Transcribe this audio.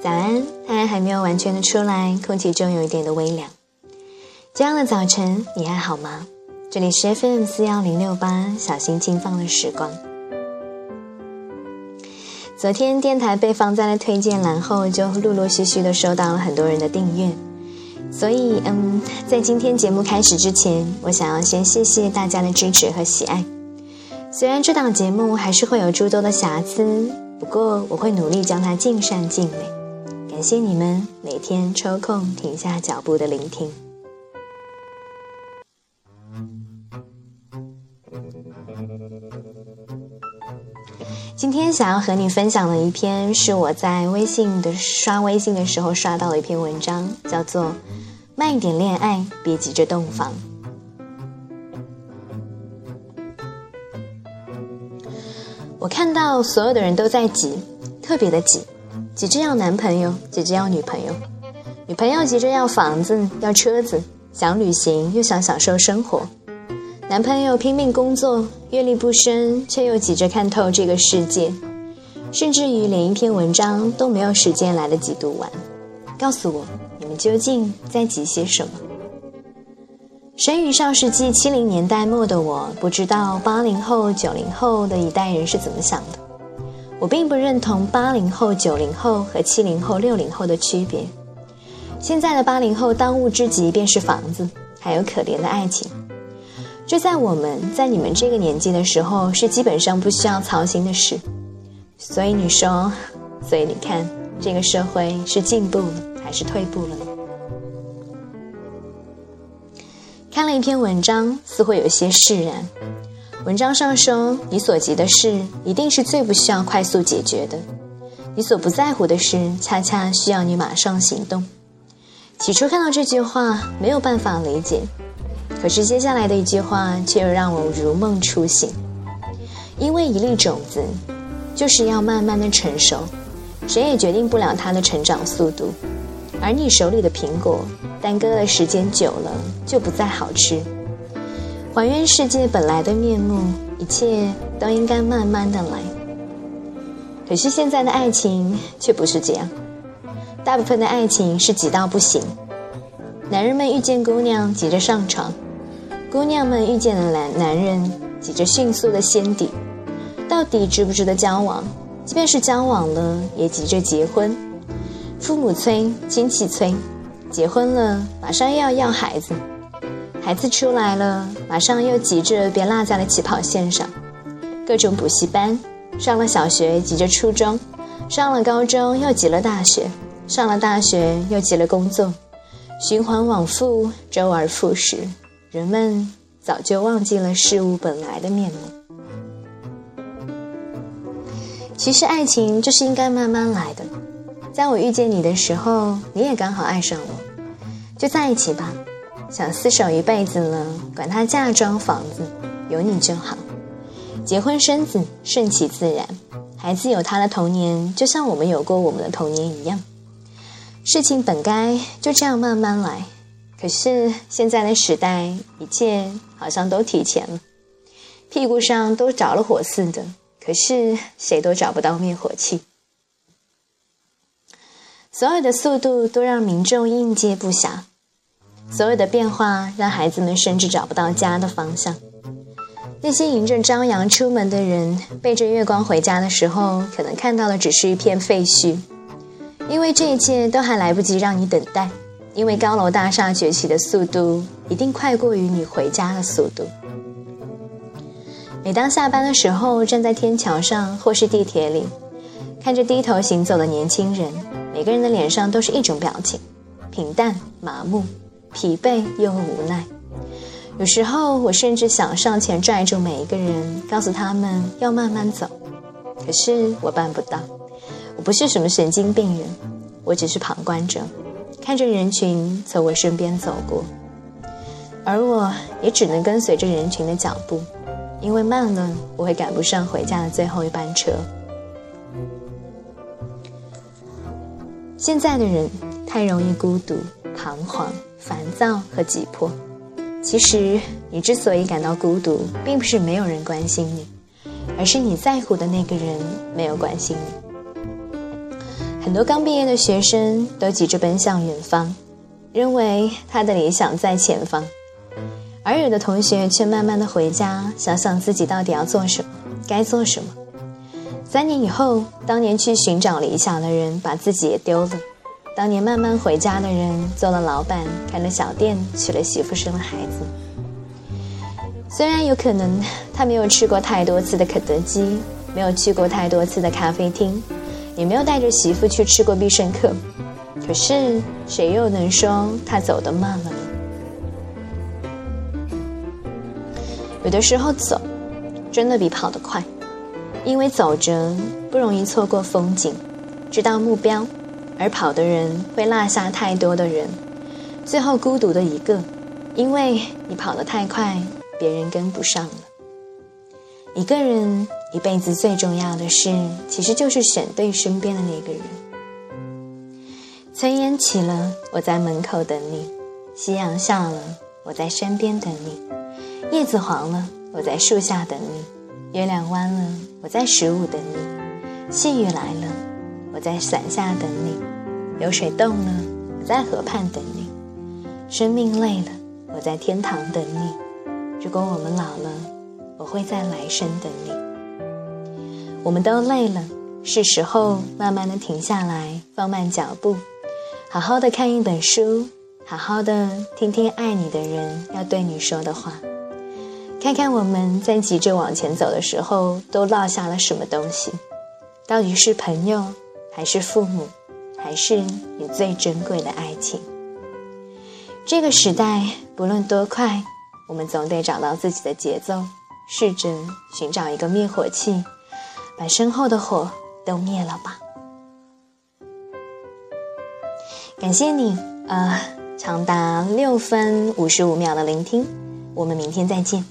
早安，太阳还没有完全的出来，空气中有一点的微凉。这样的早晨，你还好吗？这里是 FM 四幺零六八，小心轻放的时光。昨天电台被放在了推荐栏后，就陆陆续续的收到了很多人的订阅。所以，嗯，在今天节目开始之前，我想要先谢谢大家的支持和喜爱。虽然这档节目还是会有诸多的瑕疵，不过我会努力将它尽善尽美。感谢你们每天抽空停下脚步的聆听。今天想要和你分享的一篇，是我在微信的刷微信的时候刷到的一篇文章，叫做《慢一点恋爱，别急着洞房》。我看到所有的人都在急，特别的急。急着要男朋友，急着要女朋友，女朋友急着要房子、要车子，想旅行又想享受生活，男朋友拼命工作，阅历不深，却又急着看透这个世界，甚至于连一篇文章都没有时间来得及读完。告诉我，你们究竟在急些什么？生于上世纪七零年代末的我，不知道八零后、九零后的一代人是怎么想的。我并不认同八零后、九零后和七零后、六零后的区别。现在的八零后当务之急便是房子，还有可怜的爱情。这在我们在你们这个年纪的时候是基本上不需要操心的事。所以你说，所以你看，这个社会是进步了还是退步了呢？看了一篇文章，似乎有些释然。文章上说：“你所急的事，一定是最不需要快速解决的；你所不在乎的事，恰恰需要你马上行动。”起初看到这句话，没有办法理解，可是接下来的一句话却又让我如梦初醒。因为一粒种子，就是要慢慢的成熟，谁也决定不了它的成长速度。而你手里的苹果，耽搁的时间久了，就不再好吃。还原世界本来的面目，一切都应该慢慢的来。可是现在的爱情却不是这样，大部分的爱情是急到不行。男人们遇见姑娘急着上床，姑娘们遇见了男男人急着迅速的先底。到底值不值得交往？即便是交往了，也急着结婚。父母催，亲戚催，结婚了马上又要要孩子。孩子出来了，马上又急着别落在了起跑线上。各种补习班，上了小学急着初中，上了高中又急了大学，上了大学又急了工作，循环往复，周而复始。人们早就忘记了事物本来的面目。其实爱情就是应该慢慢来的。在我遇见你的时候，你也刚好爱上我，就在一起吧。想厮守一辈子了，管他嫁妆房子，有你就好。结婚生子，顺其自然。孩子有他的童年，就像我们有过我们的童年一样。事情本该就这样慢慢来。可是现在的时代，一切好像都提前了，屁股上都着了火似的。可是谁都找不到灭火器，所有的速度都让民众应接不暇。所有的变化让孩子们甚至找不到家的方向。那些迎着朝阳出门的人，背着月光回家的时候，可能看到的只是一片废墟。因为这一切都还来不及让你等待，因为高楼大厦崛起的速度一定快过于你回家的速度。每当下班的时候，站在天桥上或是地铁里，看着低头行走的年轻人，每个人的脸上都是一种表情：平淡、麻木。疲惫又无奈，有时候我甚至想上前拽住每一个人，告诉他们要慢慢走。可是我办不到，我不是什么神经病人，我只是旁观者，看着人群从我身边走过，而我也只能跟随着人群的脚步，因为慢了我会赶不上回家的最后一班车。现在的人太容易孤独、彷徨。烦躁和急迫，其实你之所以感到孤独，并不是没有人关心你，而是你在乎的那个人没有关心你。很多刚毕业的学生都急着奔向远方，认为他的理想在前方，而有的同学却慢慢的回家，想想自己到底要做什么，该做什么。三年以后，当年去寻找理想的人把自己也丢了，当年慢慢回家的人做了老板，开了小店，娶了媳妇，生了孩子。虽然有可能他没有吃过太多次的肯德基，没有去过太多次的咖啡厅。也没有带着媳妇去吃过必胜客，可是谁又能说他走得慢了呢？有的时候走，真的比跑得快，因为走着不容易错过风景，知道目标；而跑的人会落下太多的人，最后孤独的一个，因为你跑得太快，别人跟不上了。一个人。一辈子最重要的事，其实就是选对身边的那个人。炊烟起了，我在门口等你；夕阳下了，我在身边等你；叶子黄了，我在树下等你；月亮弯了，我在十五等你；细雨来了，我在伞下等你；流水动了，我在河畔等你；生命累了，我在天堂等你。如果我们老了，我会在来生等你。我们都累了，是时候慢慢的停下来，放慢脚步，好好的看一本书，好好的听听爱你的人要对你说的话，看看我们在急着往前走的时候都落下了什么东西，到底是朋友，还是父母，还是你最珍贵的爱情？这个时代不论多快，我们总得找到自己的节奏，试着寻找一个灭火器。把身后的火都灭了吧！感谢你，呃，长达六分五十五秒的聆听，我们明天再见。